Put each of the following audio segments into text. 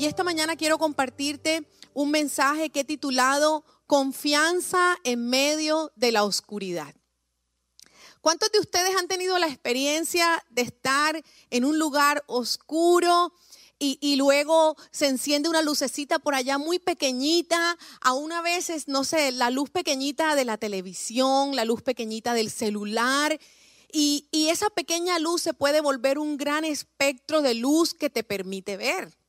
Y esta mañana quiero compartirte un mensaje que he titulado Confianza en medio de la oscuridad. ¿Cuántos de ustedes han tenido la experiencia de estar en un lugar oscuro y, luego se enciende una lucecita por allá muy pequeñita, a una veces, no sé, la luz pequeñita de la televisión, la luz pequeñita del celular, y esa pequeña luz se puede volver un gran espectro de luz que te permite ver.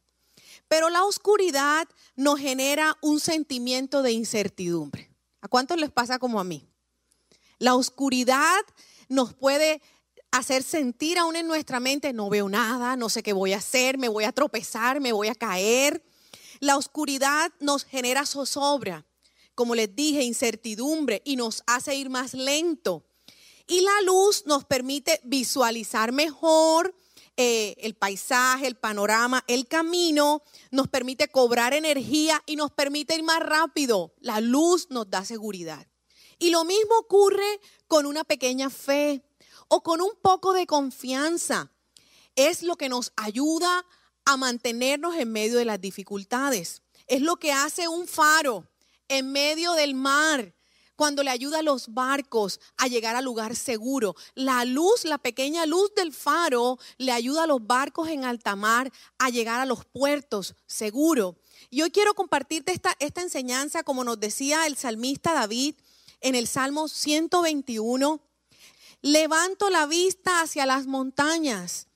Pero la oscuridad nos genera un sentimiento de incertidumbre. ¿A cuántos les pasa como a mí? La oscuridad nos puede hacer sentir aún en nuestra mente, no veo nada, no sé qué voy a hacer, me voy a tropezar, me voy a caer. La oscuridad nos genera zozobra, como les dije, incertidumbre y nos hace ir más lento. Y la luz nos permite visualizar mejor eh, el paisaje, el panorama, el camino, nos permite cobrar energía y nos permite ir más rápido. La luz nos da seguridad. Y lo mismo ocurre con una pequeña fe o con un poco de confianza. Es lo que nos ayuda a mantenernos en medio de las dificultades. Es lo que hace un faro en medio del mar cuando le ayuda a los barcos a llegar al lugar seguro. La luz, la pequeña luz del faro, le ayuda a los barcos en alta mar a llegar a los puertos seguro. Y hoy quiero compartirte esta, esta enseñanza, como nos decía el salmista David en el Salmo 121, levanto la vista hacia las montañas.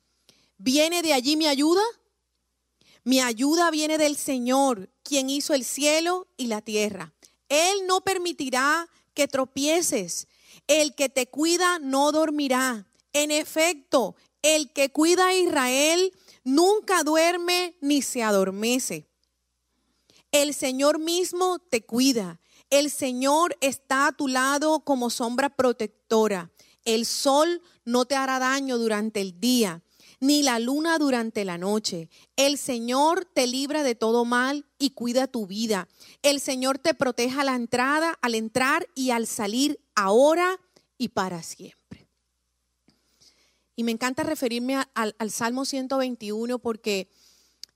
¿Viene de allí mi ayuda? Mi ayuda viene del Señor, quien hizo el cielo y la tierra. Él no permitirá que tropieces. El que te cuida no dormirá. En efecto, el que cuida a Israel nunca duerme ni se adormece. El Señor mismo te cuida. El Señor está a tu lado como sombra protectora. El sol no te hará daño durante el día, ni la luna durante la noche. El Señor te libra de todo mal y cuida tu vida. El Señor te protege a la entrada, al entrar y al salir, ahora y para siempre. Y me encanta referirme al Salmo 121 porque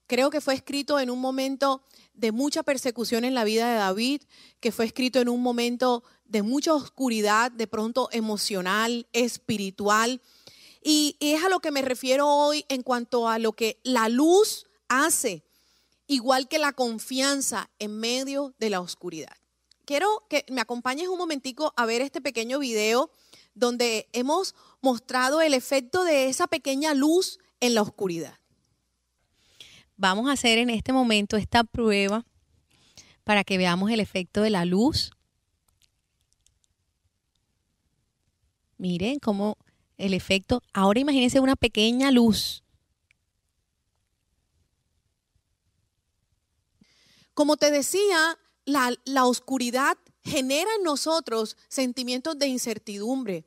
creo que fue escrito en un momento de mucha persecución en la vida de David, que fue escrito en un momento de mucha oscuridad, de pronto emocional, espiritual. Y, es a lo que me refiero hoy en cuanto a lo que la luz hace, igual que la confianza en medio de la oscuridad. Quiero que me acompañes un momentico a ver este pequeño video donde hemos mostrado el efecto de esa pequeña luz en la oscuridad. Vamos a hacer en este momento esta prueba para que veamos el efecto de la luz. Miren cómo el efecto. Ahora imagínense una pequeña luz. Como te decía, la, la, oscuridad genera en nosotros sentimientos de incertidumbre,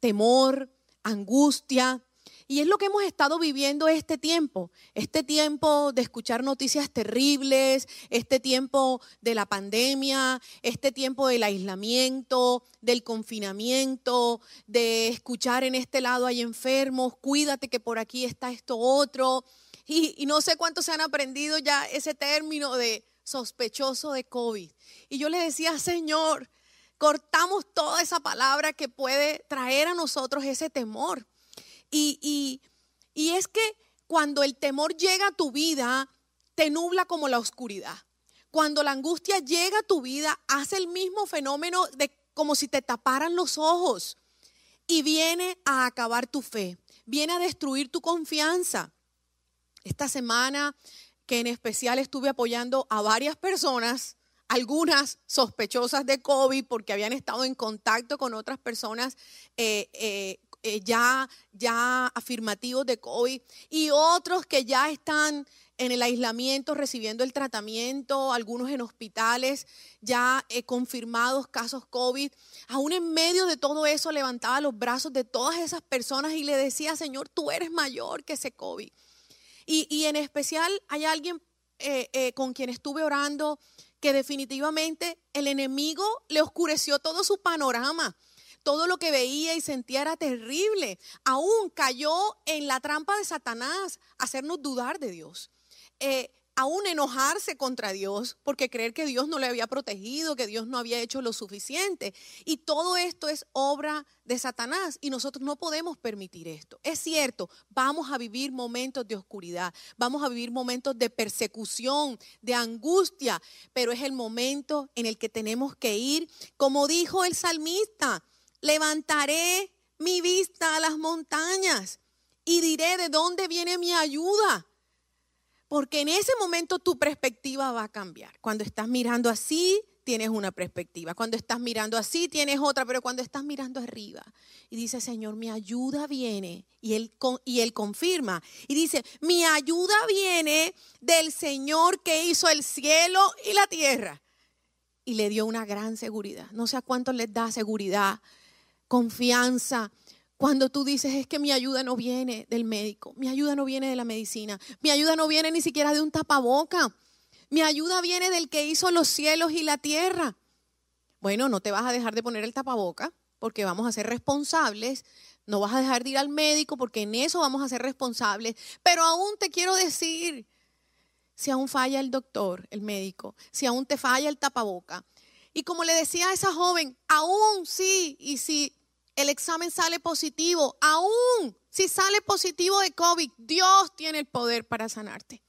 temor, angustia, y es lo que hemos estado viviendo este tiempo, este tiempo de escuchar noticias terribles, este tiempo de la pandemia, este tiempo del aislamiento, del confinamiento, de escuchar en este lado hay enfermos, cuídate que por aquí está esto otro. Y, no sé cuántos se han aprendido ya ese término de sospechoso de COVID. Y yo le decía, Señor, cortamos toda esa palabra que puede traer a nosotros ese temor. Y, es que cuando el temor llega a tu vida, te nubla como la oscuridad. Cuando la angustia llega a tu vida, hace el mismo fenómeno de como si te taparan los ojos y viene a acabar tu fe, viene a destruir tu confianza. Esta semana que en especial estuve apoyando a varias personas, algunas sospechosas de COVID porque habían estado en contacto con otras personas eh, eh, eh, ya, ya afirmativos de COVID y otros que ya están en el aislamiento recibiendo el tratamiento, algunos en hospitales, ya eh, confirmados casos COVID. Aún en medio de todo eso levantaba los brazos de todas esas personas y le decía, Señor, tú eres mayor que ese COVID. Y, en especial hay alguien eh, con quien estuve orando que definitivamente el enemigo le oscureció todo su panorama todo lo que veía y sentía era terrible. Aún cayó en la trampa de Satanás, hacernos dudar de Dios. Eh, aún enojarse contra Dios, porque creer que Dios no le había protegido, que Dios no había hecho lo suficiente. Y todo esto es obra de Satanás y nosotros no podemos permitir esto. Es cierto, vamos a vivir momentos de oscuridad, vamos a vivir momentos de persecución, de angustia, pero es el momento en el que tenemos que ir, como dijo el salmista, levantaré mi vista a las montañas y diré de dónde viene mi ayuda. Porque en ese momento tu perspectiva va a cambiar. Cuando estás mirando así, tienes una perspectiva. Cuando estás mirando así, tienes otra. Pero cuando estás mirando arriba y dice, Señor, mi ayuda viene. Y él, y él confirma. Y dice, mi ayuda viene del Señor que hizo el cielo y la tierra. Y le dio una gran seguridad. No sé a cuántos les da seguridad, confianza cuando tú dices, es que mi ayuda no viene del médico, mi ayuda no viene de la medicina, mi ayuda no viene ni siquiera de un tapaboca, mi ayuda viene del que hizo los cielos y la tierra. Bueno, no te vas a dejar de poner el tapaboca porque vamos a ser responsables, no vas a dejar de ir al médico porque en eso vamos a ser responsables, pero aún te quiero decir, si aún falla el doctor, el médico, si aún te falla el tapaboca. Y como le decía a esa joven, aún sí, y si el examen sale positivo, aún si sale positivo de COVID, Dios tiene el poder para sanarte.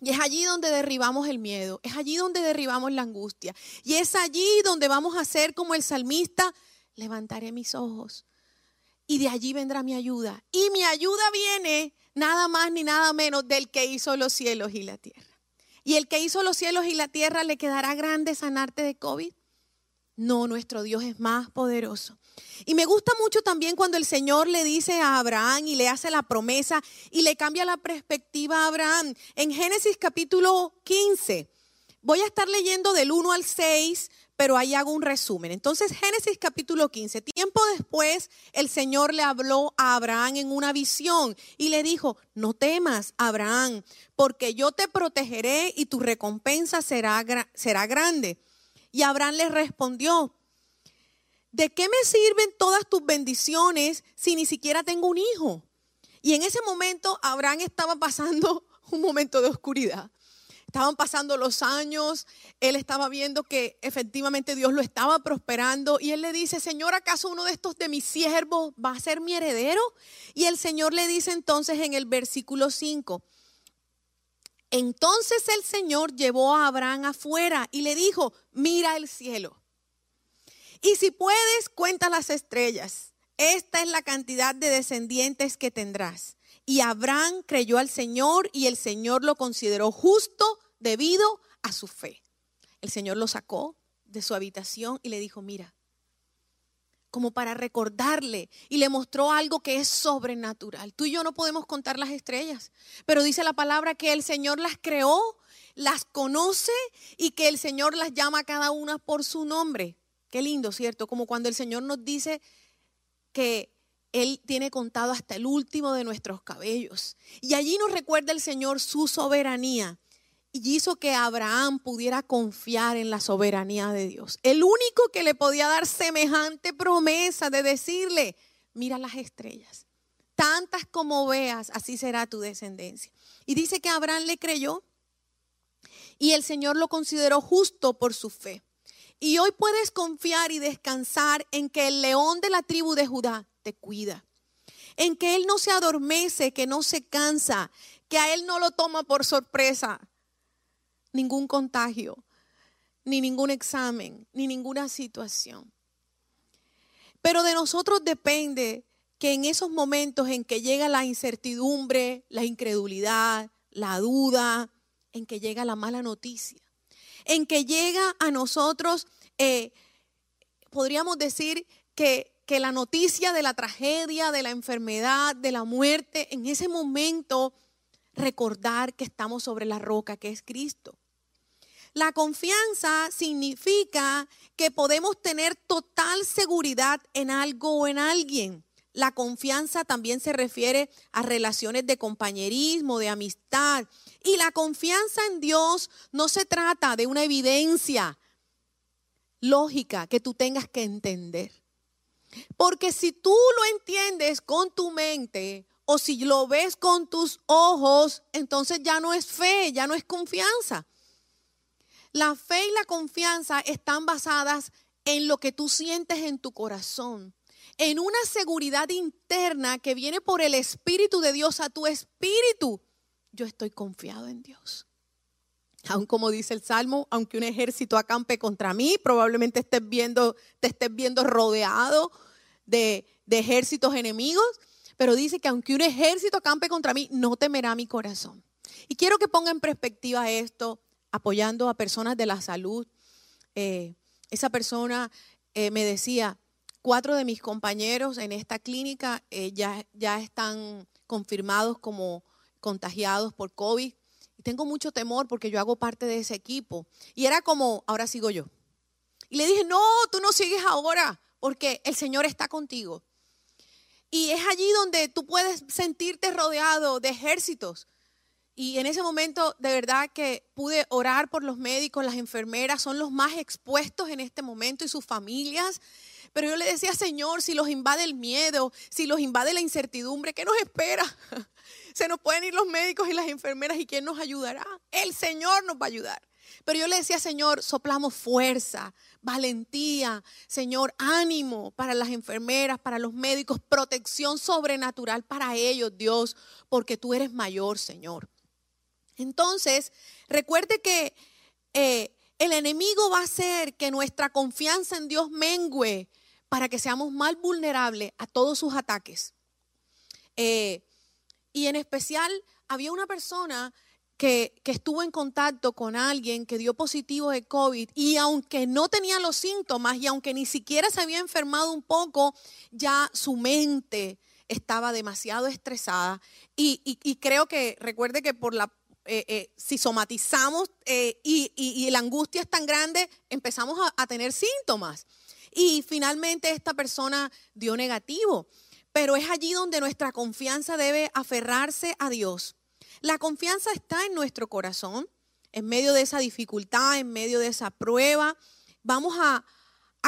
Y es allí donde derribamos el miedo, es allí donde derribamos la angustia. Y es allí donde vamos a ser como el salmista, levantaré mis ojos y de allí vendrá mi ayuda. Y mi ayuda viene nada más ni nada menos del que hizo los cielos y la tierra. Y el que hizo los cielos y la tierra le quedará grande sanarte de COVID. No, nuestro Dios es más poderoso. Y me gusta mucho también cuando el Señor le dice a Abraham y le hace la promesa y le cambia la perspectiva a Abraham. En Génesis capítulo 15, voy a estar leyendo del 1 al 6, pero ahí hago un resumen. Entonces, Génesis capítulo 15, tiempo después, el Señor le habló a Abraham en una visión y le dijo, no temas, Abraham, porque yo te protegeré y tu recompensa será, será grande. Y Abraham le respondió, ¿de qué me sirven todas tus bendiciones si ni siquiera tengo un hijo? Y en ese momento Abraham estaba pasando un momento de oscuridad. Estaban pasando los años, él estaba viendo que efectivamente Dios lo estaba prosperando y él le dice, Señor, ¿acaso uno de estos de mis siervos va a ser mi heredero? Y el Señor le dice entonces en el versículo 5, entonces el Señor llevó a Abraham afuera y le dijo, mira el cielo. Y si puedes, cuenta las estrellas. Esta es la cantidad de descendientes que tendrás. Y Abraham creyó al Señor y el Señor lo consideró justo debido a su fe. El Señor lo sacó de su habitación y le dijo, mira, como para recordarle y le mostró algo que es sobrenatural. Tú y yo no podemos contar las estrellas, pero dice la palabra que el Señor las creó, las conoce y que el Señor las llama a cada una por su nombre. Qué lindo, ¿cierto? Como cuando el Señor nos dice que Él tiene contado hasta el último de nuestros cabellos. Y allí nos recuerda el Señor su soberanía y hizo que Abraham pudiera confiar en la soberanía de Dios. El único que le podía dar semejante promesa de decirle, mira las estrellas, tantas como veas, así será tu descendencia. Y dice que Abraham le creyó y el Señor lo consideró justo por su fe. Y hoy puedes confiar y descansar en que el león de la tribu de Judá te cuida, en que Él no se adormece, que no se cansa, que a Él no lo toma por sorpresa, ningún contagio, ni ningún examen, ni ninguna situación. Pero de nosotros depende que en esos momentos en que llega la incertidumbre, la incredulidad, la duda, en que llega la mala noticia, en que llega a nosotros, eh, podríamos decir que, que la noticia de la tragedia, de la enfermedad, de la muerte, en ese momento recordar que estamos sobre la roca que es Cristo. La confianza significa que podemos tener total seguridad en algo o en alguien. La confianza también se refiere a relaciones de compañerismo, de amistad. Y la confianza en Dios no se trata de una evidencia lógica que tú tengas que entender. Porque si tú lo entiendes con tu mente o si lo ves con tus ojos, entonces ya no es fe, ya no es confianza. La fe y la confianza están basadas en lo que tú sientes en tu corazón, en una seguridad interna que viene por el Espíritu de Dios a tu espíritu. Yo estoy confiado en Dios. Aun como dice el Salmo, aunque un ejército acampe contra mí, probablemente estés viendo, te estés viendo rodeado de, de ejércitos enemigos, pero dice que aunque un ejército acampe contra mí, no temerá mi corazón. Y quiero que ponga en perspectiva esto apoyando a personas de la salud. Eh, esa persona eh, me decía, cuatro de mis compañeros en esta clínica eh, ya, ya están confirmados como contagiados por COVID. Y tengo mucho temor porque yo hago parte de ese equipo. Y era como, ahora sigo yo. Y le dije, no, tú no sigues ahora porque el Señor está contigo. Y es allí donde tú puedes sentirte rodeado de ejércitos y en ese momento, de verdad que pude orar por los médicos, las enfermeras, son los más expuestos en este momento y sus familias. Pero yo le decía, Señor, si los invade el miedo, si los invade la incertidumbre, ¿qué nos espera? Se nos pueden ir los médicos y las enfermeras y ¿quién nos ayudará? El Señor nos va a ayudar. Pero yo le decía, Señor, soplamos fuerza, valentía, Señor, ánimo para las enfermeras, para los médicos, protección sobrenatural para ellos, Dios, porque tú eres mayor, Señor. Entonces, recuerde que eh, el enemigo va a hacer que nuestra confianza en Dios mengue para que seamos más vulnerables a todos sus ataques. Eh, y en especial, había una persona que, estuvo en contacto con alguien que dio positivo de COVID y aunque no tenía los síntomas y aunque ni siquiera se había enfermado un poco, ya su mente estaba demasiado estresada. Y creo que, recuerde que por la eh, eh, si somatizamos eh, y, la angustia es tan grande, empezamos a, tener síntomas. Y finalmente esta persona dio negativo. Pero es allí donde nuestra confianza debe aferrarse a Dios. La confianza está en nuestro corazón, en medio de esa dificultad, en medio de esa prueba. Vamos a,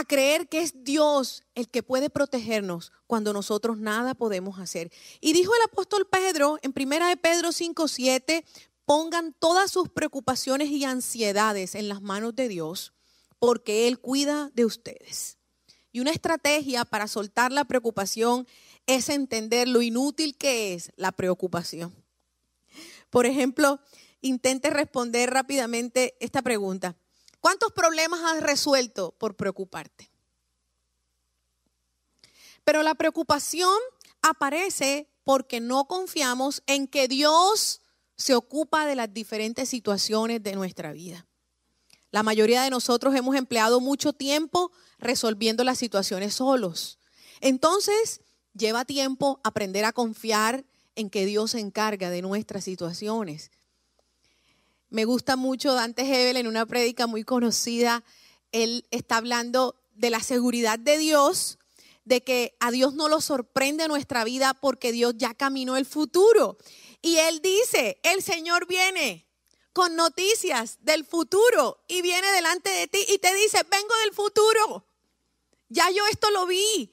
creer que es Dios el que puede protegernos cuando nosotros nada podemos hacer. Y dijo el apóstol Pedro en primera de Pedro 5, 7, pongan todas sus preocupaciones y ansiedades en las manos de Dios, porque Él cuida de ustedes. Y una estrategia para soltar la preocupación es entender lo inútil que es la preocupación. Por ejemplo, intente responder rápidamente esta pregunta. ¿Cuántos problemas has resuelto por preocuparte? Pero la preocupación aparece porque no confiamos en que Dios se ocupa de las diferentes situaciones de nuestra vida. La mayoría de nosotros hemos empleado mucho tiempo resolviendo las situaciones solos. Entonces, lleva tiempo aprender a confiar en que Dios se encarga de nuestras situaciones. Me gusta mucho Dante Hebel en una prédica muy conocida. Él está hablando de la seguridad de Dios, de que a Dios no lo sorprende nuestra vida porque Dios ya caminó el futuro. Y él dice, el Señor viene con noticias del futuro y viene delante de ti y te dice, vengo del futuro. Ya yo esto lo vi.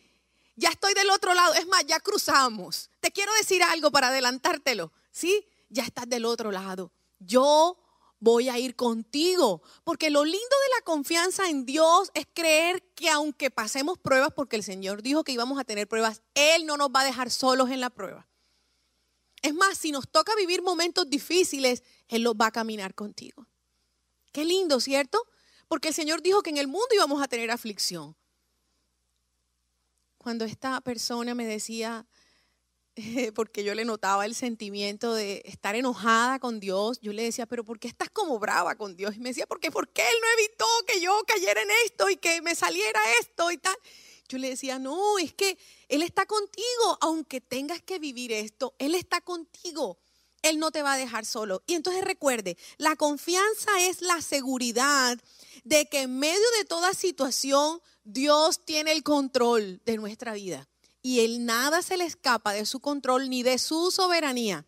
Ya estoy del otro lado. Es más, ya cruzamos. Te quiero decir algo para adelantártelo. ¿Sí? Ya estás del otro lado. Yo voy a ir contigo. Porque lo lindo de la confianza en Dios es creer que aunque pasemos pruebas, porque el Señor dijo que íbamos a tener pruebas, Él no nos va a dejar solos en la prueba. Es más, si nos toca vivir momentos difíciles, Él los va a caminar contigo. Qué lindo, ¿cierto? Porque el Señor dijo que en el mundo íbamos a tener aflicción. Cuando esta persona me decía, porque yo le notaba el sentimiento de estar enojada con Dios, yo le decía, pero ¿por qué estás como brava con Dios? Y me decía, porque ¿por qué Él no evitó que yo cayera en esto y que me saliera esto y tal? Yo le decía, no, es que Él está contigo, aunque tengas que vivir esto, Él está contigo. Él no te va a dejar solo. Y entonces recuerde, la confianza es la seguridad de que en medio de toda situación Dios tiene el control de nuestra vida. Y Él nada se le escapa de su control ni de su soberanía.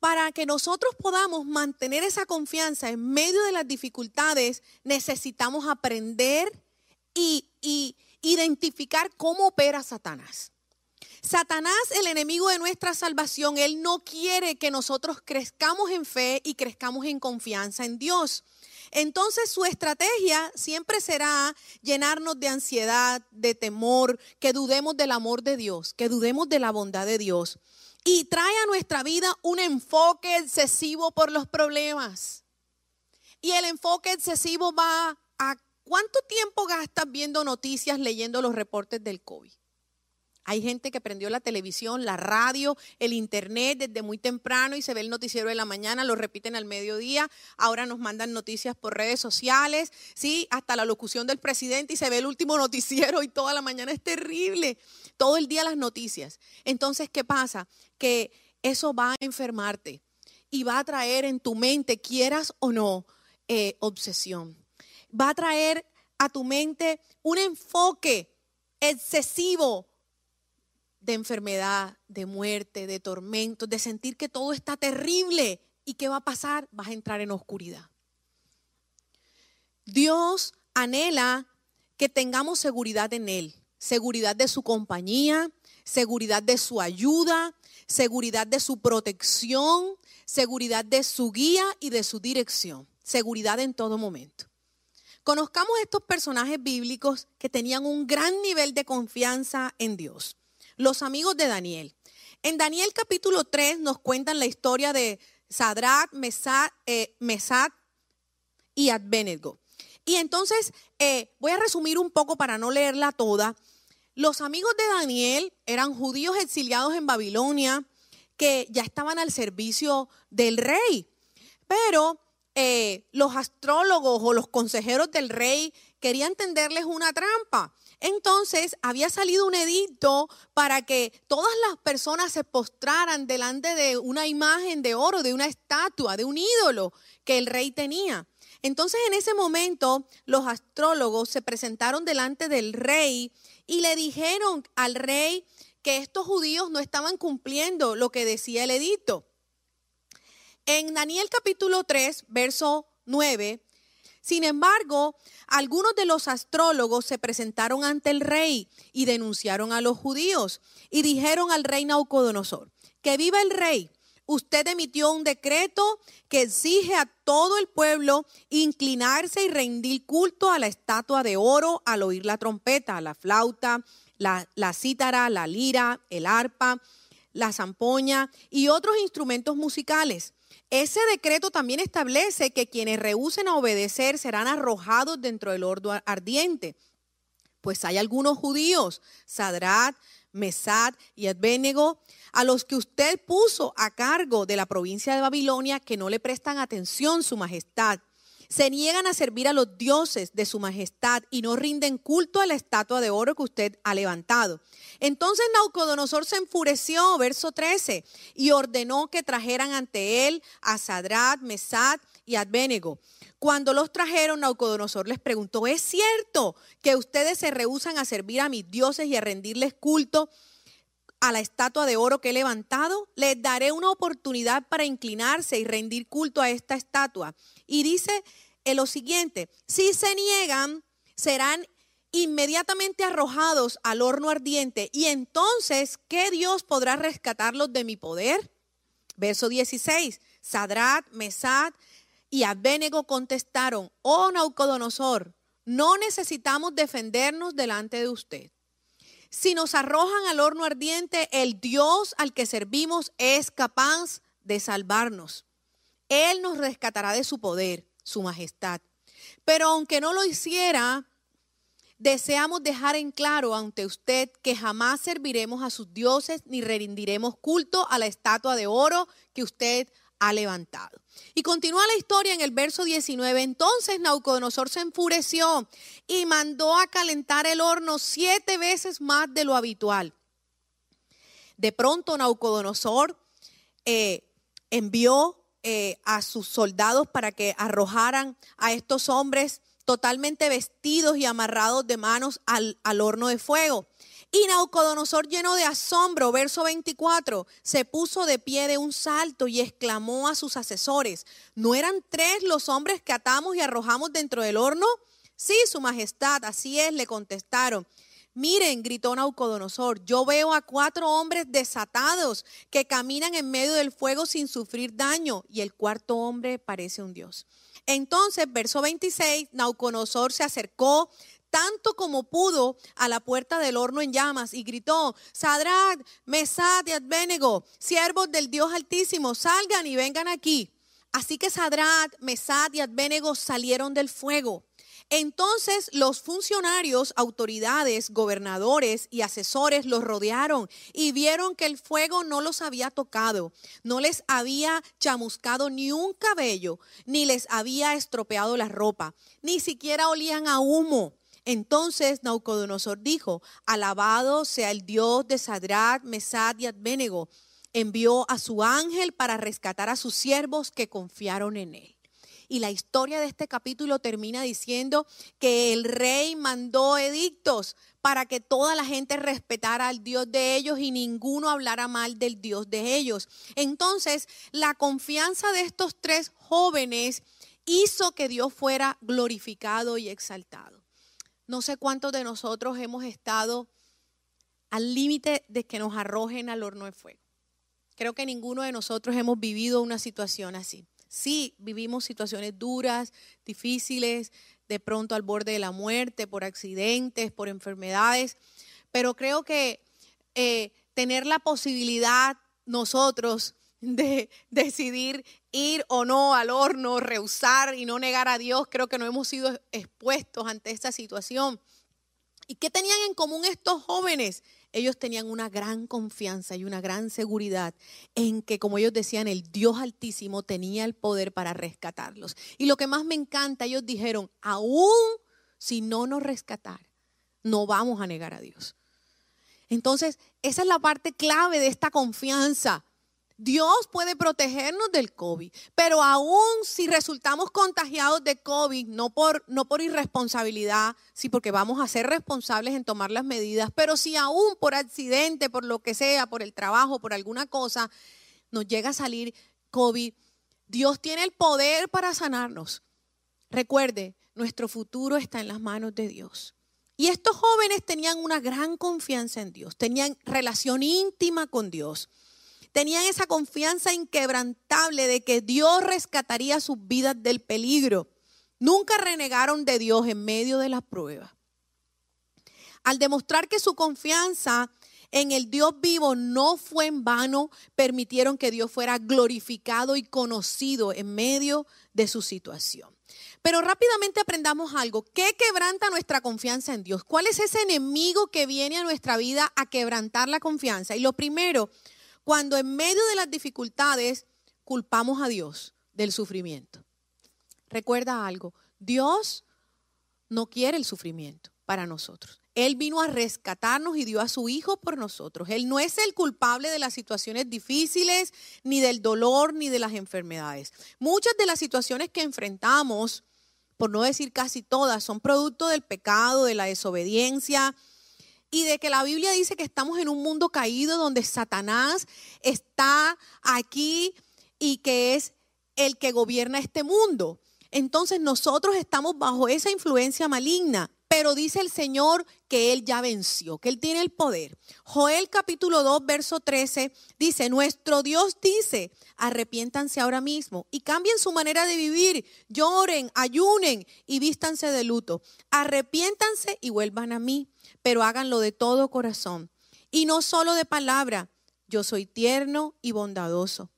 Para que nosotros podamos mantener esa confianza en medio de las dificultades, necesitamos aprender y, identificar cómo opera Satanás. Satanás, el enemigo de nuestra salvación, él no quiere que nosotros crezcamos en fe y crezcamos en confianza en Dios. Entonces su estrategia siempre será llenarnos de ansiedad, de temor, que dudemos del amor de Dios, que dudemos de la bondad de Dios. Y trae a nuestra vida un enfoque excesivo por los problemas. Y el enfoque excesivo va a cuánto tiempo gastas viendo noticias, leyendo los reportes del COVID. Hay gente que prendió la televisión, la radio, el internet desde muy temprano y se ve el noticiero de la mañana, lo repiten al mediodía. Ahora nos mandan noticias por redes sociales, sí, hasta la locución del presidente y se ve el último noticiero y toda la mañana es terrible. Todo el día las noticias. Entonces, ¿qué pasa? Que eso va a enfermarte y va a traer en tu mente, quieras o no, eh, obsesión. Va a traer a tu mente un enfoque excesivo de enfermedad, de muerte, de tormento, de sentir que todo está terrible. ¿Y qué va a pasar? Vas a entrar en oscuridad. Dios anhela que tengamos seguridad en Él, seguridad de su compañía, seguridad de su ayuda, seguridad de su protección, seguridad de su guía y de su dirección, seguridad en todo momento. Conozcamos estos personajes bíblicos que tenían un gran nivel de confianza en Dios los amigos de Daniel. En Daniel capítulo 3 nos cuentan la historia de Sadrach, Mesad, eh, y Abednego. Y entonces eh, voy a resumir un poco para no leerla toda. Los amigos de Daniel eran judíos exiliados en Babilonia que ya estaban al servicio del rey. Pero eh, los astrólogos o los consejeros del rey querían tenderles una trampa. Entonces había salido un edicto para que todas las personas se postraran delante de una imagen de oro, de una estatua, de un ídolo que el rey tenía. Entonces en ese momento los astrólogos se presentaron delante del rey y le dijeron al rey que estos judíos no estaban cumpliendo lo que decía el edicto. En Daniel capítulo 3, verso 9, sin embargo, algunos de los astrólogos se presentaron ante el rey y denunciaron a los judíos y dijeron al rey Naucodonosor, que viva el rey. Usted emitió un decreto que exige a todo el pueblo inclinarse y rendir culto a la estatua de oro al oír la trompeta, la flauta, la, la cítara, la lira, el arpa, la zampoña y otros instrumentos musicales. Ese decreto también establece que quienes rehúsen a obedecer serán arrojados dentro del horno ardiente. Pues hay algunos judíos, Sadrat, Mesad y Abednego, a los que usted puso a cargo de la provincia de Babilonia, que no le prestan atención, su majestad se niegan a servir a los dioses de su majestad y no rinden culto a la estatua de oro que usted ha levantado. Entonces Naucodonosor se enfureció, verso 13, y ordenó que trajeran ante él a Sadrat, Mesad y Abednego. Cuando los trajeron, Naucodonosor les preguntó, ¿es cierto que ustedes se rehusan a servir a mis dioses y a rendirles culto? a la estatua de oro que he levantado, les daré una oportunidad para inclinarse y rendir culto a esta estatua. Y dice lo siguiente, si se niegan, serán inmediatamente arrojados al horno ardiente. Y entonces, ¿qué Dios podrá rescatarlos de mi poder? Verso 16, Sadrat, Mesad y Abénego contestaron, oh Naucodonosor, no necesitamos defendernos delante de usted. Si nos arrojan al horno ardiente, el Dios al que servimos es capaz de salvarnos. Él nos rescatará de su poder, su majestad. Pero aunque no lo hiciera, deseamos dejar en claro ante usted que jamás serviremos a sus dioses ni rendiremos culto a la estatua de oro que usted ha levantado. Y continúa la historia en el verso 19. Entonces Naucodonosor se enfureció y mandó a calentar el horno siete veces más de lo habitual. De pronto Naucodonosor eh, envió eh, a sus soldados para que arrojaran a estos hombres totalmente vestidos y amarrados de manos al, al horno de fuego. Y Naucodonosor, lleno de asombro, verso 24, se puso de pie de un salto y exclamó a sus asesores, ¿no eran tres los hombres que atamos y arrojamos dentro del horno? Sí, su majestad, así es, le contestaron. Miren, gritó Naucodonosor, yo veo a cuatro hombres desatados que caminan en medio del fuego sin sufrir daño y el cuarto hombre parece un dios. Entonces, verso 26, Naucodonosor se acercó tanto como pudo a la puerta del horno en llamas y gritó, Sadrad, Mesad y Abednego, siervos del Dios Altísimo, salgan y vengan aquí. Así que Sadrad, Mesad y Abednego salieron del fuego. Entonces los funcionarios, autoridades, gobernadores y asesores los rodearon y vieron que el fuego no los había tocado, no les había chamuscado ni un cabello, ni les había estropeado la ropa, ni siquiera olían a humo. Entonces Naucodonosor dijo, alabado sea el Dios de Sadrat, Mesad y Abednego. Envió a su ángel para rescatar a sus siervos que confiaron en él. Y la historia de este capítulo termina diciendo que el rey mandó edictos para que toda la gente respetara al Dios de ellos y ninguno hablara mal del Dios de ellos. Entonces, la confianza de estos tres jóvenes hizo que Dios fuera glorificado y exaltado. No sé cuántos de nosotros hemos estado al límite de que nos arrojen al horno de fuego. Creo que ninguno de nosotros hemos vivido una situación así. Sí, vivimos situaciones duras, difíciles, de pronto al borde de la muerte, por accidentes, por enfermedades, pero creo que eh, tener la posibilidad nosotros de decidir ir o no al horno, rehusar y no negar a Dios, creo que no hemos sido expuestos ante esta situación. ¿Y qué tenían en común estos jóvenes? Ellos tenían una gran confianza y una gran seguridad en que, como ellos decían, el Dios altísimo tenía el poder para rescatarlos. Y lo que más me encanta, ellos dijeron, aún si no nos rescatar, no vamos a negar a Dios. Entonces, esa es la parte clave de esta confianza. Dios puede protegernos del COVID, pero aún si resultamos contagiados de COVID, no por, no por irresponsabilidad, sí porque vamos a ser responsables en tomar las medidas, pero si aún por accidente, por lo que sea, por el trabajo, por alguna cosa, nos llega a salir COVID, Dios tiene el poder para sanarnos. Recuerde, nuestro futuro está en las manos de Dios. Y estos jóvenes tenían una gran confianza en Dios, tenían relación íntima con Dios. Tenían esa confianza inquebrantable de que Dios rescataría sus vidas del peligro. Nunca renegaron de Dios en medio de la prueba. Al demostrar que su confianza en el Dios vivo no fue en vano, permitieron que Dios fuera glorificado y conocido en medio de su situación. Pero rápidamente aprendamos algo. ¿Qué quebranta nuestra confianza en Dios? ¿Cuál es ese enemigo que viene a nuestra vida a quebrantar la confianza? Y lo primero, cuando en medio de las dificultades culpamos a Dios del sufrimiento. Recuerda algo, Dios no quiere el sufrimiento para nosotros. Él vino a rescatarnos y dio a su Hijo por nosotros. Él no es el culpable de las situaciones difíciles, ni del dolor, ni de las enfermedades. Muchas de las situaciones que enfrentamos, por no decir casi todas, son producto del pecado, de la desobediencia, y de que la Biblia dice que estamos en un mundo caído donde Satanás está aquí y que es el que gobierna este mundo. Entonces nosotros estamos bajo esa influencia maligna, pero dice el Señor que Él ya venció, que Él tiene el poder. Joel capítulo 2, verso 13 dice, nuestro Dios dice, arrepiéntanse ahora mismo y cambien su manera de vivir, lloren, ayunen y vístanse de luto. Arrepiéntanse y vuelvan a mí pero háganlo de todo corazón. Y no solo de palabra, yo soy tierno y bondadoso.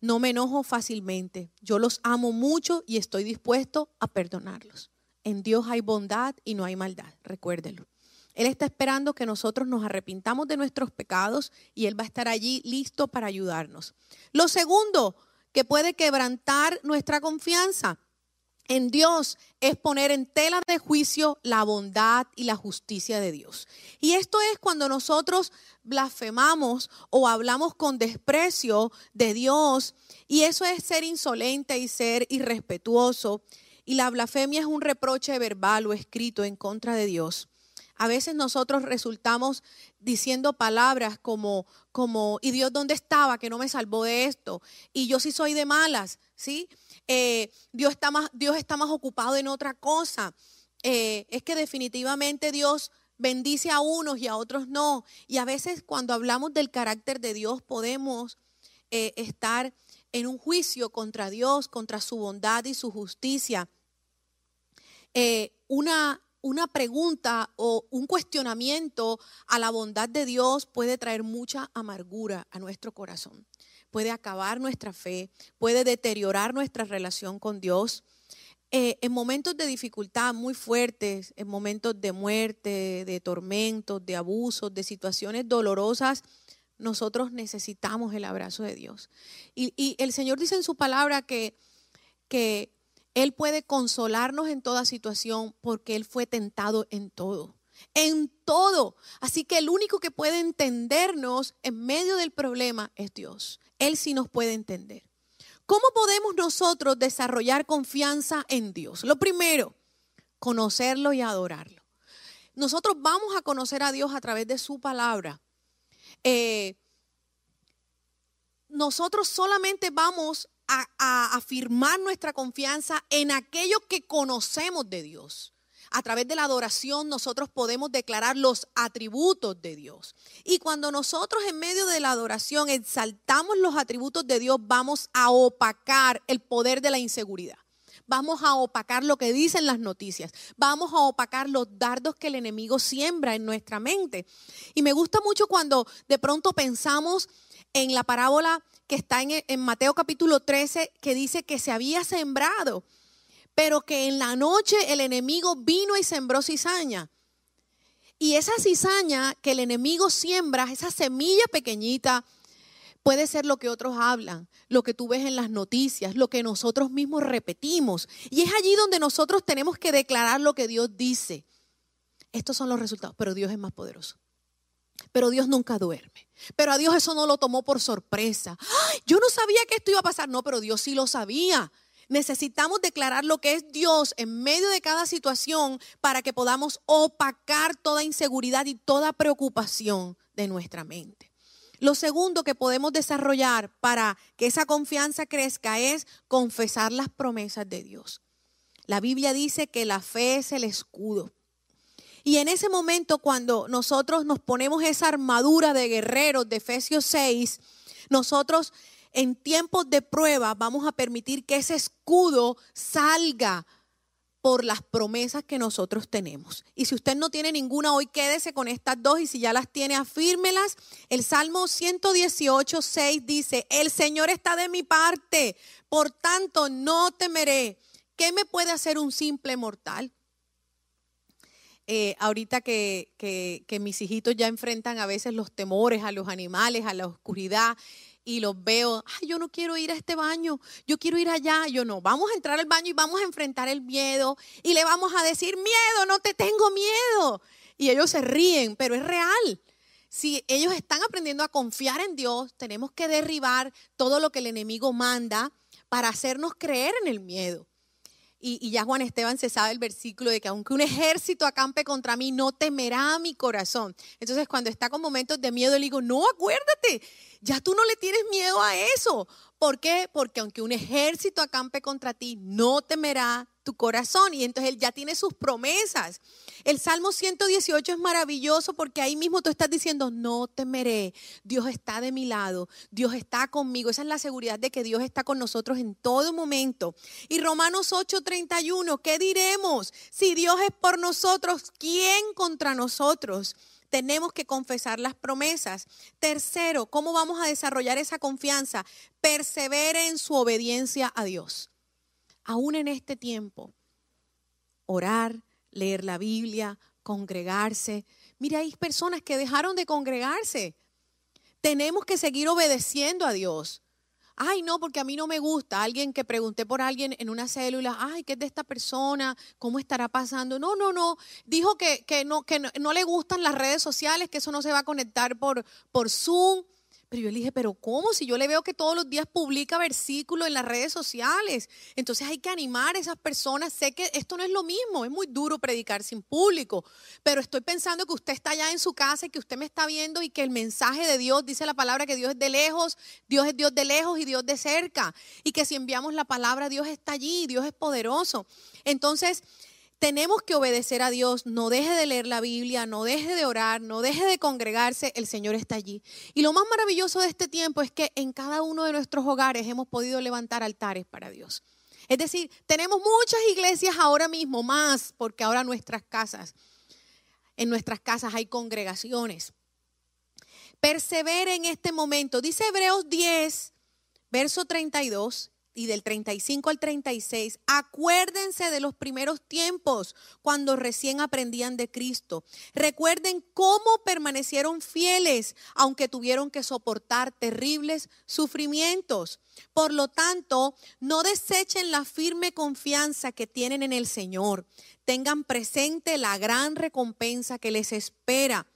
No me enojo fácilmente. Yo los amo mucho y estoy dispuesto a perdonarlos. En Dios hay bondad y no hay maldad, recuérdelo. Él está esperando que nosotros nos arrepintamos de nuestros pecados y Él va a estar allí listo para ayudarnos. Lo segundo que puede quebrantar nuestra confianza en Dios es poner en tela de juicio la bondad y la justicia de Dios. Y esto es cuando nosotros blasfemamos o hablamos con desprecio de Dios. Y eso es ser insolente y ser irrespetuoso. Y la blasfemia es un reproche verbal o escrito en contra de Dios. A veces nosotros resultamos diciendo palabras como, como, ¿y Dios dónde estaba que no me salvó de esto? Y yo sí soy de malas, ¿sí? Eh, Dios, está más, Dios está más ocupado en otra cosa. Eh, es que definitivamente Dios bendice a unos y a otros no. Y a veces cuando hablamos del carácter de Dios podemos eh, estar en un juicio contra Dios, contra su bondad y su justicia. Una, una pregunta o un cuestionamiento a la bondad de Dios puede traer mucha amargura a nuestro corazón. Puede acabar nuestra fe, puede deteriorar nuestra relación con Dios. Eh, en momentos de dificultad muy fuertes, en momentos de muerte, de tormentos, de abusos, de situaciones dolorosas, nosotros necesitamos el abrazo de Dios. Y, el Señor dice en su palabra que, que Él puede consolarnos en toda situación porque Él fue tentado en todo. En todo. Así que el único que puede entendernos en medio del problema es Dios. Él sí nos puede entender. ¿Cómo podemos nosotros desarrollar confianza en Dios? Lo primero, conocerlo y adorarlo. Nosotros vamos a conocer a Dios a través de su palabra. Eh, nosotros solamente vamos a, a afirmar nuestra confianza en aquello que conocemos de Dios. A través de la adoración nosotros podemos declarar los atributos de Dios. Y cuando nosotros en medio de la adoración exaltamos los atributos de Dios, vamos a opacar el poder de la inseguridad. Vamos a opacar lo que dicen las noticias. Vamos a opacar los dardos que el enemigo siembra en nuestra mente. Y me gusta mucho cuando de pronto pensamos en la parábola que está en, en Mateo capítulo 13, que dice que se había sembrado pero que en la noche el enemigo vino y sembró cizaña. Y esa cizaña que el enemigo siembra, esa semilla pequeñita, puede ser lo que otros hablan, lo que tú ves en las noticias, lo que nosotros mismos repetimos. Y es allí donde nosotros tenemos que declarar lo que Dios dice. Estos son los resultados, pero Dios es más poderoso. Pero Dios nunca duerme. Pero a Dios eso no lo tomó por sorpresa. Yo no sabía que esto iba a pasar. No, pero Dios sí lo sabía. Necesitamos declarar lo que es Dios en medio de cada situación para que podamos opacar toda inseguridad y toda preocupación de nuestra mente. Lo segundo que podemos desarrollar para que esa confianza crezca es confesar las promesas de Dios. La Biblia dice que la fe es el escudo. Y en ese momento cuando nosotros nos ponemos esa armadura de guerreros de Efesios 6, nosotros en tiempos de prueba vamos a permitir que ese escudo salga por las promesas que nosotros tenemos. Y si usted no tiene ninguna hoy, quédese con estas dos y si ya las tiene, afírmelas. El Salmo 118, 6 dice, el Señor está de mi parte, por tanto no temeré. ¿Qué me puede hacer un simple mortal? Eh, ahorita que, que mis hijitos ya enfrentan a veces los temores a los animales, a la oscuridad, y los veo, ay, yo no quiero ir a este baño, yo quiero ir allá, yo no, vamos a entrar al baño y vamos a enfrentar el miedo y le vamos a decir, miedo, no te tengo miedo. Y ellos se ríen, pero es real. Si ellos están aprendiendo a confiar en Dios, tenemos que derribar todo lo que el enemigo manda para hacernos creer en el miedo. Y, ya Juan Esteban se sabe el versículo de que aunque un ejército acampe contra mí, no temerá mi corazón. Entonces cuando está con momentos de miedo, le digo, no, acuérdate, ya tú no le tienes miedo a eso. ¿Por qué? Porque aunque un ejército acampe contra ti, no temerá tu corazón. Y entonces Él ya tiene sus promesas. El Salmo 118 es maravilloso porque ahí mismo tú estás diciendo, no temeré. Dios está de mi lado. Dios está conmigo. Esa es la seguridad de que Dios está con nosotros en todo momento. Y Romanos 8:31, ¿qué diremos? Si Dios es por nosotros, ¿quién contra nosotros? tenemos que confesar las promesas. Tercero, ¿cómo vamos a desarrollar esa confianza? Persevere en su obediencia a Dios. Aún en este tiempo, orar, leer la Biblia, congregarse. Mira, hay personas que dejaron de congregarse. Tenemos que seguir obedeciendo a Dios. Ay, no, porque a mí no me gusta. Alguien que pregunté por alguien en una célula, ay, ¿qué es de esta persona? ¿Cómo estará pasando? No, no, no. Dijo que, que, no, que no, le gustan las redes sociales, que eso no se va a conectar por, por Zoom. Pero yo le dije, pero ¿cómo? Si yo le veo que todos los días publica versículos en las redes sociales. Entonces hay que animar a esas personas. Sé que esto no es lo mismo, es muy duro predicar sin público, pero estoy pensando que usted está allá en su casa y que usted me está viendo y que el mensaje de Dios dice la palabra que Dios es de lejos, Dios es Dios de lejos y Dios de cerca. Y que si enviamos la palabra, Dios está allí, Dios es poderoso. Entonces, tenemos que obedecer a Dios, no deje de leer la Biblia, no deje de orar, no deje de congregarse, el Señor está allí. Y lo más maravilloso de este tiempo es que en cada uno de nuestros hogares hemos podido levantar altares para Dios. Es decir, tenemos muchas iglesias ahora mismo, más porque ahora nuestras casas, en nuestras casas hay congregaciones. Persevere en este momento. Dice Hebreos 10, verso 32 y del 35 al 36, acuérdense de los primeros tiempos cuando recién aprendían de Cristo. Recuerden cómo permanecieron fieles aunque tuvieron que soportar terribles sufrimientos. Por lo tanto, no desechen la firme confianza que tienen en el Señor. Tengan presente la gran recompensa que les espera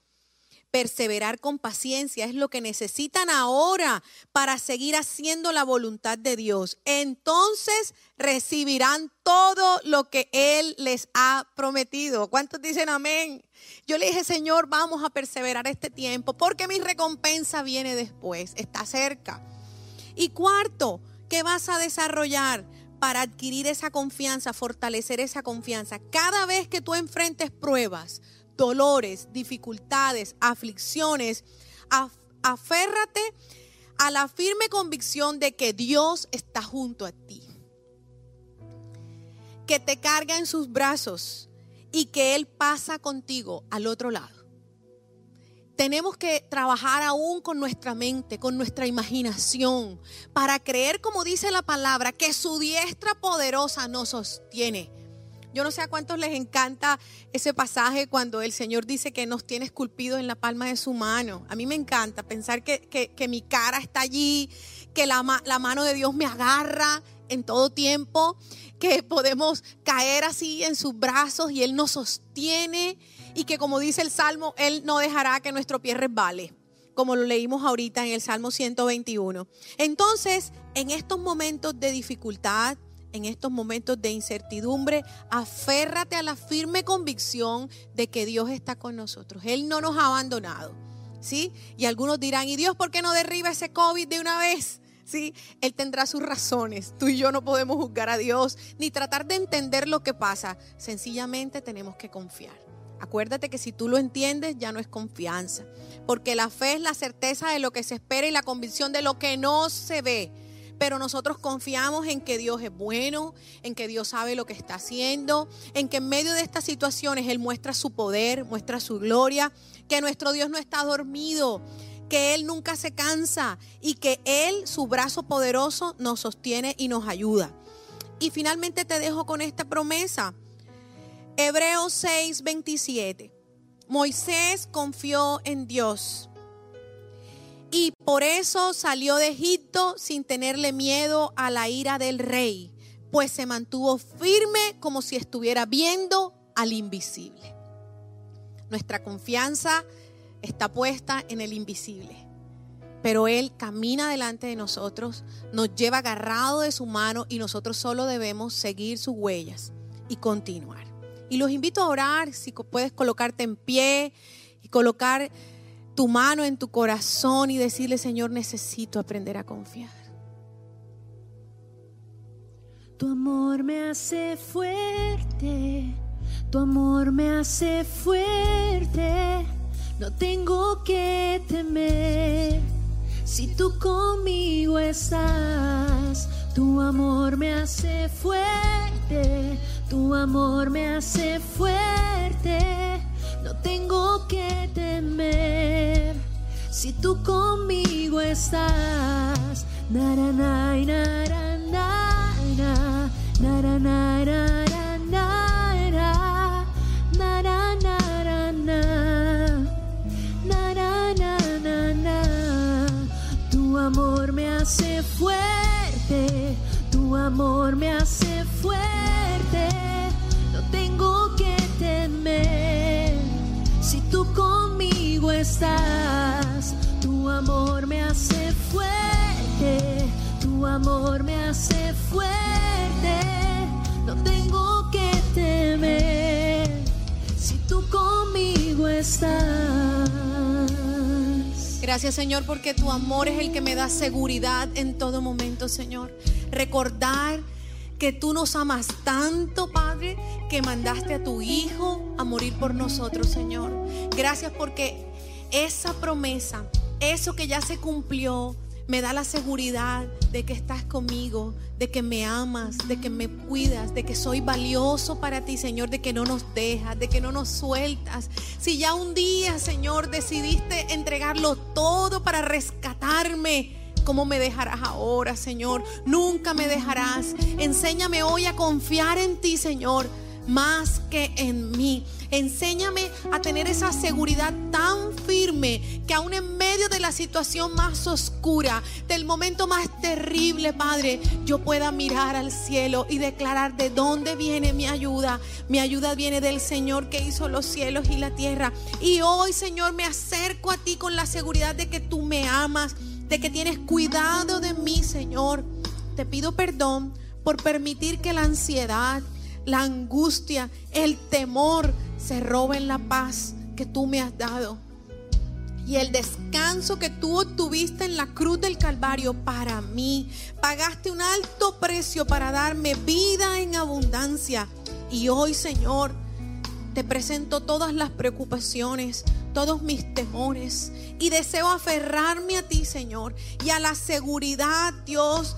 perseverar con paciencia es lo que necesitan ahora para seguir haciendo la voluntad de Dios. Entonces recibirán todo lo que Él les ha prometido. ¿Cuántos dicen amén? Yo le dije, Señor, vamos a perseverar este tiempo porque mi recompensa viene después, está cerca. Y cuarto, ¿qué vas a desarrollar? para adquirir esa confianza, fortalecer esa confianza. Cada vez que tú enfrentes pruebas, dolores, dificultades, aflicciones, aférrate a la firme convicción de que Dios está junto a ti, que te carga en sus brazos y que Él pasa contigo al otro lado. Tenemos que trabajar aún con nuestra mente, con nuestra imaginación, para creer, como dice la palabra, que su diestra poderosa nos sostiene yo no sé a cuántos les encanta ese pasaje cuando el Señor dice que nos tiene esculpidos en la palma de su mano. A mí me encanta pensar que, mi cara está allí, que la, la mano de Dios me agarra en todo tiempo, que podemos caer así en sus brazos y Él nos sostiene y que como dice el Salmo, Él no dejará que nuestro pie resbale como lo leímos ahorita en el Salmo 121. Entonces, en estos momentos de dificultad, en estos momentos de incertidumbre, aférrate a la firme convicción de que Dios está con nosotros. Él no nos ha abandonado. ¿Sí? Y algunos dirán, ¿y Dios por qué no derriba ese COVID de una vez? Sí, Él tendrá sus razones. Tú y yo no podemos juzgar a Dios ni tratar de entender lo que pasa. Sencillamente tenemos que confiar. Acuérdate que si tú lo entiendes ya no es confianza, porque la fe es la certeza de lo que se espera y la convicción de lo que no se ve pero nosotros confiamos en que Dios es bueno, en que Dios sabe lo que está haciendo, en que en medio de estas situaciones Él muestra su poder, muestra su gloria, que nuestro Dios no está dormido, que Él nunca se cansa y que Él, su brazo poderoso, nos sostiene y nos ayuda. Y finalmente te dejo con esta promesa. Hebreos 6, 27. Moisés confió en Dios y por eso salió de Egipto sin tenerle miedo a la ira del rey, pues se mantuvo firme como si estuviera viendo al invisible. Nuestra confianza está puesta en el invisible, pero Él camina delante de nosotros, nos lleva agarrado de su mano y nosotros solo debemos seguir sus huellas y continuar. Y los invito a orar, si puedes colocarte en pie y colocar tu mano en tu corazón y decirle, Señor, necesito aprender a confiar. Tu amor me hace fuerte, tu amor me hace fuerte, no tengo que temer. Si tú conmigo estás, tu amor me hace fuerte, tu amor me hace fuerte tengo que temer si tú conmigo estás. Nara, nara, nara, nara, nara, Tu amor me hace fuerte, tu amor me hace estás, tu amor me hace fuerte, tu amor me hace fuerte. No tengo que temer si tú conmigo estás. Gracias Señor porque tu amor es el que me da seguridad en todo momento, Señor. Recordar que tú nos amas tanto, Padre, que mandaste a tu Hijo a morir por nosotros, Señor. Gracias porque esa promesa, eso que ya se cumplió, me da la seguridad de que estás conmigo, de que me amas, de que me cuidas, de que soy valioso para ti, Señor, de que no nos dejas, de que no nos sueltas. Si ya un día, Señor, decidiste entregarlo todo para rescatarme, ¿Cómo me dejarás ahora, Señor? Nunca me dejarás. Enséñame hoy a confiar en ti, Señor más que en mí. Enséñame a tener esa seguridad tan firme que aún en medio de la situación más oscura, del momento más terrible, Padre, yo pueda mirar al cielo y declarar de dónde viene mi ayuda. Mi ayuda viene del Señor que hizo los cielos y la tierra. Y hoy, Señor, me acerco a ti con la seguridad de que tú me amas, de que tienes cuidado de mí, Señor. Te pido perdón por permitir que la ansiedad, la angustia, el temor se roben la paz que tú me has dado. Y el descanso que tú obtuviste en la cruz del Calvario para mí. Pagaste un alto precio para darme vida en abundancia. Y hoy, Señor, te presento todas las preocupaciones, todos mis temores. Y deseo aferrarme a ti, Señor. Y a la seguridad, Dios,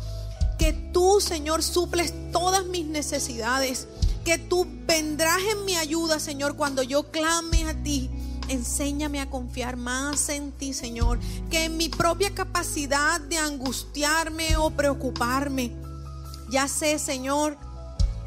que tú, Señor, suples todas mis necesidades, que tú vendrás en mi ayuda, Señor, cuando yo clame a ti. Enséñame a confiar más en ti, Señor, que en mi propia capacidad de angustiarme o preocuparme. Ya sé, Señor,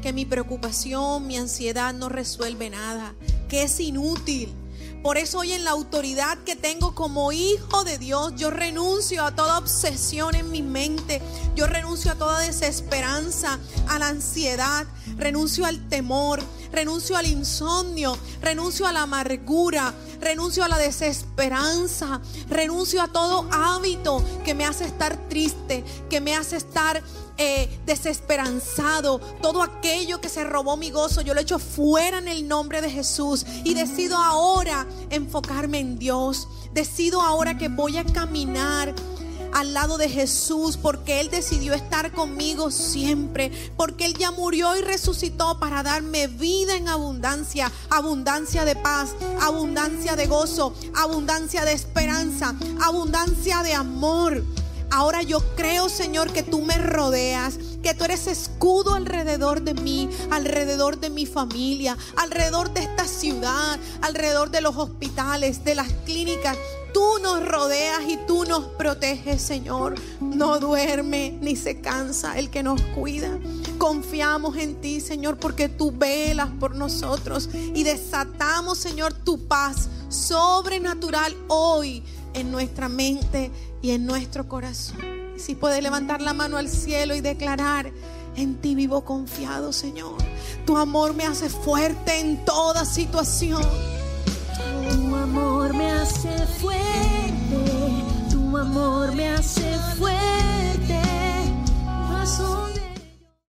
que mi preocupación, mi ansiedad no resuelve nada, que es inútil por eso hoy en la autoridad que tengo como hijo de Dios, yo renuncio a toda obsesión en mi mente, yo renuncio a toda desesperanza, a la ansiedad, renuncio al temor, renuncio al insomnio, renuncio a la amargura, renuncio a la desesperanza, renuncio a todo hábito que me hace estar triste, que me hace estar eh, desesperanzado, todo aquello que se robó mi gozo, yo lo echo fuera en el nombre de Jesús y decido ahora enfocarme en Dios. Decido ahora que voy a caminar al lado de Jesús porque Él decidió estar conmigo siempre, porque Él ya murió y resucitó para darme vida en abundancia, abundancia de paz, abundancia de gozo, abundancia de esperanza, abundancia de amor. Ahora yo creo, Señor, que tú me rodeas, que tú eres escudo alrededor de mí, alrededor de mi familia, alrededor de esta ciudad, alrededor de los hospitales, de las clínicas. Tú nos rodeas y tú nos proteges, Señor. No duerme ni se cansa el que nos cuida. Confiamos en ti, Señor, porque tú velas por nosotros y desatamos, Señor, tu paz sobrenatural hoy en nuestra mente y en nuestro corazón. si puede levantar la mano al cielo y declarar, en ti vivo confiado, Señor. Tu amor me hace fuerte en toda situación. Tu amor me hace fuerte, tu amor me hace fuerte. Razón